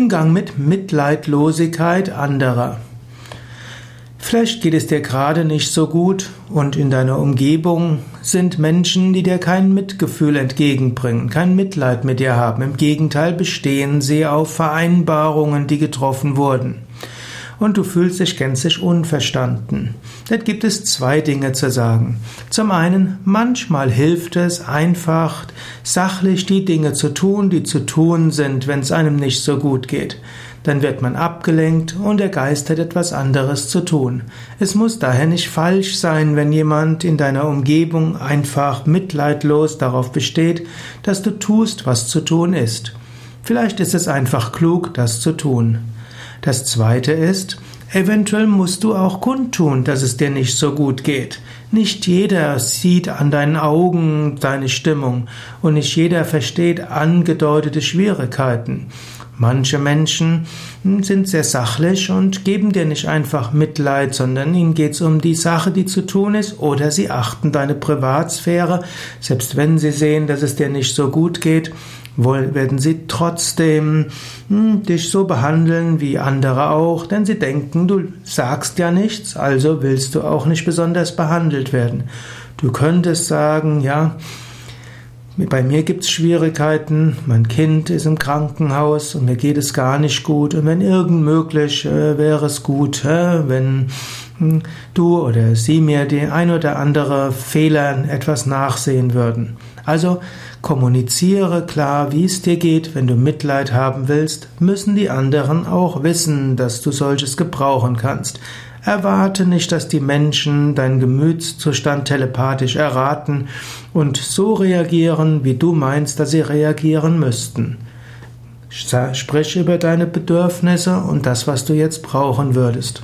Umgang mit Mitleidlosigkeit anderer. Vielleicht geht es dir gerade nicht so gut und in deiner Umgebung sind Menschen, die dir kein Mitgefühl entgegenbringen, kein Mitleid mit dir haben. Im Gegenteil bestehen sie auf Vereinbarungen, die getroffen wurden und du fühlst dich gänzlich unverstanden. Dort gibt es zwei Dinge zu sagen. Zum einen, manchmal hilft es einfach, sachlich die Dinge zu tun, die zu tun sind, wenn es einem nicht so gut geht. Dann wird man abgelenkt und der Geist hat etwas anderes zu tun. Es muss daher nicht falsch sein, wenn jemand in deiner Umgebung einfach mitleidlos darauf besteht, dass du tust, was zu tun ist. Vielleicht ist es einfach klug, das zu tun. Das zweite ist, eventuell musst du auch kundtun, dass es dir nicht so gut geht. Nicht jeder sieht an deinen Augen deine Stimmung und nicht jeder versteht angedeutete Schwierigkeiten. Manche Menschen sind sehr sachlich und geben dir nicht einfach Mitleid, sondern ihnen geht es um die Sache, die zu tun ist, oder sie achten deine Privatsphäre, selbst wenn sie sehen, dass es dir nicht so gut geht werden sie trotzdem hm, dich so behandeln wie andere auch, denn sie denken, du sagst ja nichts, also willst du auch nicht besonders behandelt werden. Du könntest sagen, ja, bei mir gibt es Schwierigkeiten, mein Kind ist im Krankenhaus und mir geht es gar nicht gut und wenn irgend möglich äh, wäre es gut, äh, wenn du oder sie mir die ein oder andere Fehler etwas nachsehen würden. Also kommuniziere klar, wie es dir geht. Wenn du Mitleid haben willst, müssen die anderen auch wissen, dass du solches gebrauchen kannst. Erwarte nicht, dass die Menschen deinen Gemütszustand telepathisch erraten und so reagieren, wie du meinst, dass sie reagieren müssten. Sprich über deine Bedürfnisse und das, was du jetzt brauchen würdest.